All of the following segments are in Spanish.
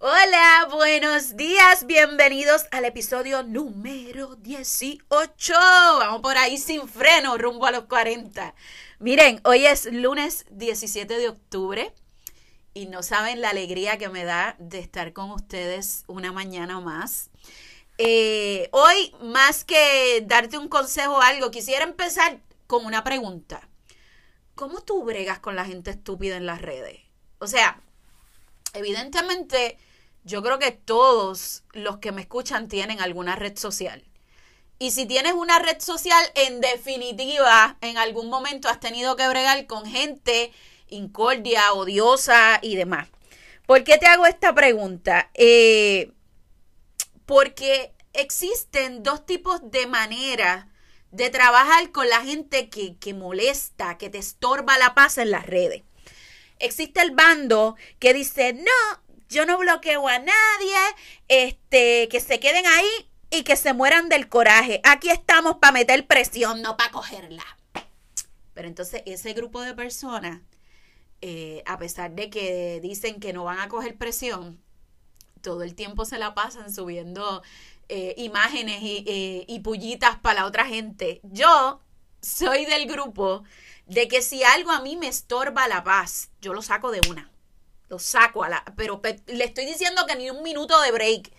Hola, buenos días, bienvenidos al episodio número 18. Vamos por ahí sin freno, rumbo a los 40. Miren, hoy es lunes 17 de octubre y no saben la alegría que me da de estar con ustedes una mañana más. Eh, hoy, más que darte un consejo o algo, quisiera empezar con una pregunta. ¿Cómo tú bregas con la gente estúpida en las redes? O sea, evidentemente yo creo que todos los que me escuchan tienen alguna red social. Y si tienes una red social, en definitiva, en algún momento has tenido que bregar con gente incordia, odiosa y demás. ¿Por qué te hago esta pregunta? Eh, porque existen dos tipos de maneras de trabajar con la gente que, que molesta, que te estorba la paz en las redes. Existe el bando que dice, no, yo no bloqueo a nadie, este, que se queden ahí y que se mueran del coraje. Aquí estamos para meter presión, no para cogerla. Pero entonces ese grupo de personas, eh, a pesar de que dicen que no van a coger presión, todo el tiempo se la pasan subiendo eh, imágenes y, eh, y pullitas para la otra gente. Yo soy del grupo de que si algo a mí me estorba la paz, yo lo saco de una lo saco a la, pero le estoy diciendo que ni un minuto de break.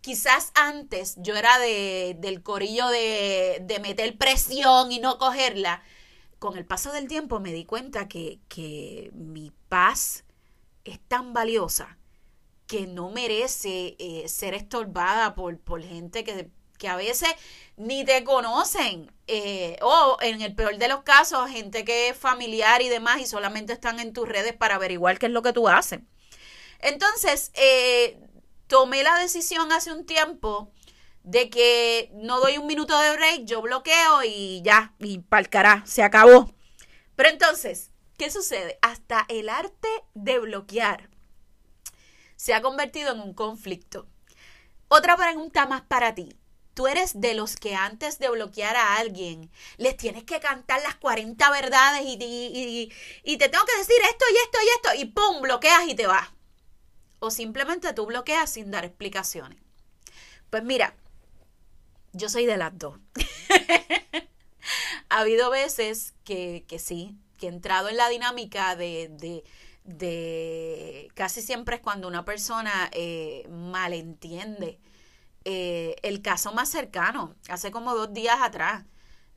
Quizás antes yo era de, del corillo de, de meter presión y no cogerla. Con el paso del tiempo me di cuenta que, que mi paz es tan valiosa que no merece eh, ser estorbada por, por gente que, que, a veces ni te conocen. Eh, o en el peor de los casos, gente que es familiar y demás y solamente están en tus redes para averiguar qué es lo que tú haces. Entonces, eh, tomé la decisión hace un tiempo de que no doy un minuto de break, yo bloqueo y ya, y palcará, se acabó. Pero entonces, ¿qué sucede? Hasta el arte de bloquear se ha convertido en un conflicto. Otra pregunta más para ti tú eres de los que antes de bloquear a alguien, les tienes que cantar las 40 verdades y, y, te tengo que decir esto y esto y esto, y ¡pum! bloqueas y te vas. O simplemente tú bloqueas sin dar explicaciones. Pues mira, yo soy de las dos. ha habido veces que, que, sí, que he entrado en la dinámica de, de, de casi siempre es cuando una persona eh, malentiende eh, el caso más cercano, hace como dos días atrás.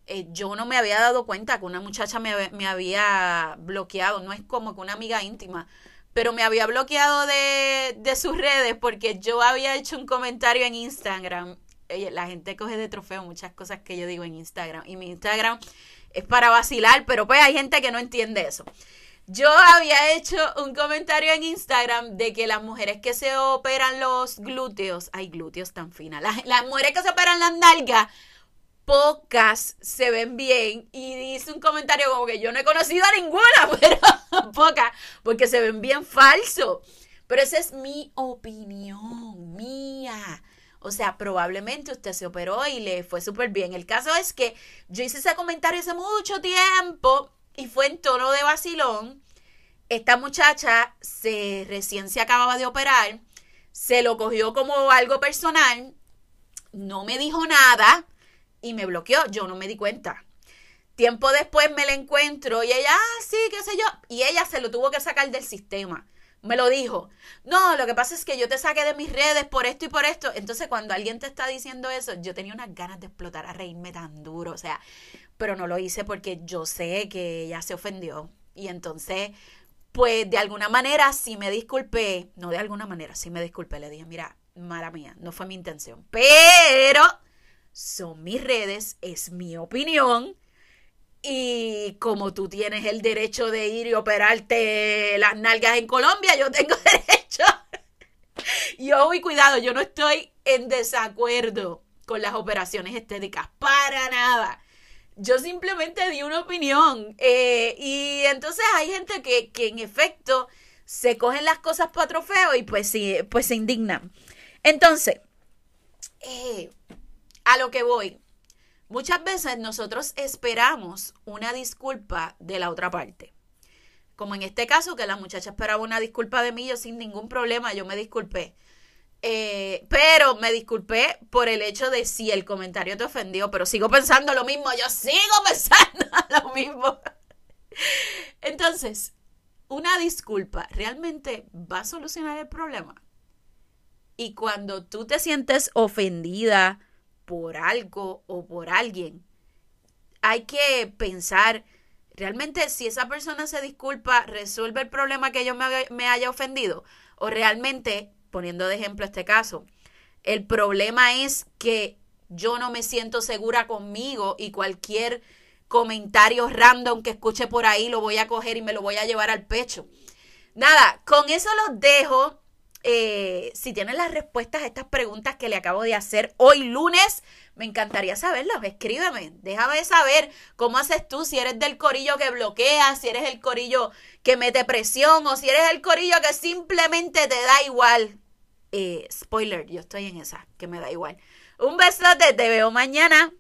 Eh, yo no me había dado cuenta que una muchacha me, me, había bloqueado, no es como que una amiga íntima, pero me había bloqueado de, de sus redes porque yo había hecho un comentario en Instagram. la gente coge de trofeo muchas cosas que yo digo en Instagram y mi Instagram es para vacilar, pero pues hay gente que no entiende eso. Yo había hecho un comentario en Instagram de que las mujeres que se operan los glúteos, hay glúteos tan finas, las, mujeres que se operan las nalgas, pocas se ven bien. Y dice un comentario como que yo no he conocido a ninguna, pero pocas, porque se ven bien falso. Pero esa es mi opinión, mía. O sea, probablemente usted se operó y le fue súper bien. El caso es que yo hice ese comentario hace mucho tiempo y fue en tono de vacilón. Esta muchacha se recién se acababa de operar, se lo cogió como algo personal, no me dijo nada y me bloqueó. Yo no me di cuenta. Tiempo después me la encuentro y ella, ah, sí, qué sé yo. Y ella se lo tuvo que sacar del sistema. Me lo dijo. No, lo que pasa es que yo te saqué de mis redes por esto y por esto. Entonces, cuando alguien te está diciendo eso, yo tenía unas ganas de explotar a reírme tan duro. O sea, pero no lo hice porque yo sé que ella se ofendió. Y entonces, pues de alguna manera sí me disculpé, no de alguna manera, sí me disculpé, le dije, mira, mala mía, no fue mi intención, pero son mis redes, es mi opinión. Y como tú tienes el derecho de ir y operarte las nalgas en Colombia, yo tengo derecho. y muy cuidado, yo no estoy en desacuerdo con las operaciones estéticas, para nada yo simplemente di una opinión. Eh, y entonces hay gente que, en efecto se cogen las cosas para trofeo y pues, sí, pues se indignan. Entonces, eh, a lo que voy. Muchas veces nosotros esperamos una disculpa de la otra parte. Como en este caso, que la muchacha esperaba una disculpa de mí, yo sin ningún problema, yo me disculpé. Eh, pero me disculpé por el hecho de si el comentario te ofendió, pero sigo pensando lo mismo, yo sigo pensando lo mismo. Entonces, una disculpa realmente va a solucionar el problema. Y cuando tú te sientes ofendida por algo o por alguien, hay que pensar, realmente si esa persona se disculpa, resuelve el problema que yo me, me haya ofendido, o realmente poniendo de ejemplo este caso, el problema es que yo no me siento segura conmigo y cualquier comentario random que escuche por ahí lo voy a coger y me lo voy a llevar al pecho. Nada, con eso los dejo. Eh, si tienen las respuestas a estas preguntas que le acabo de hacer hoy lunes, me encantaría saberlas. Escríbeme, déjame saber cómo haces tú, si eres del corillo que bloquea, si eres el corillo que mete presión o si eres el corillo que simplemente te da igual. Eh, spoiler, yo estoy en esa, que me da igual. Un besote, te veo mañana.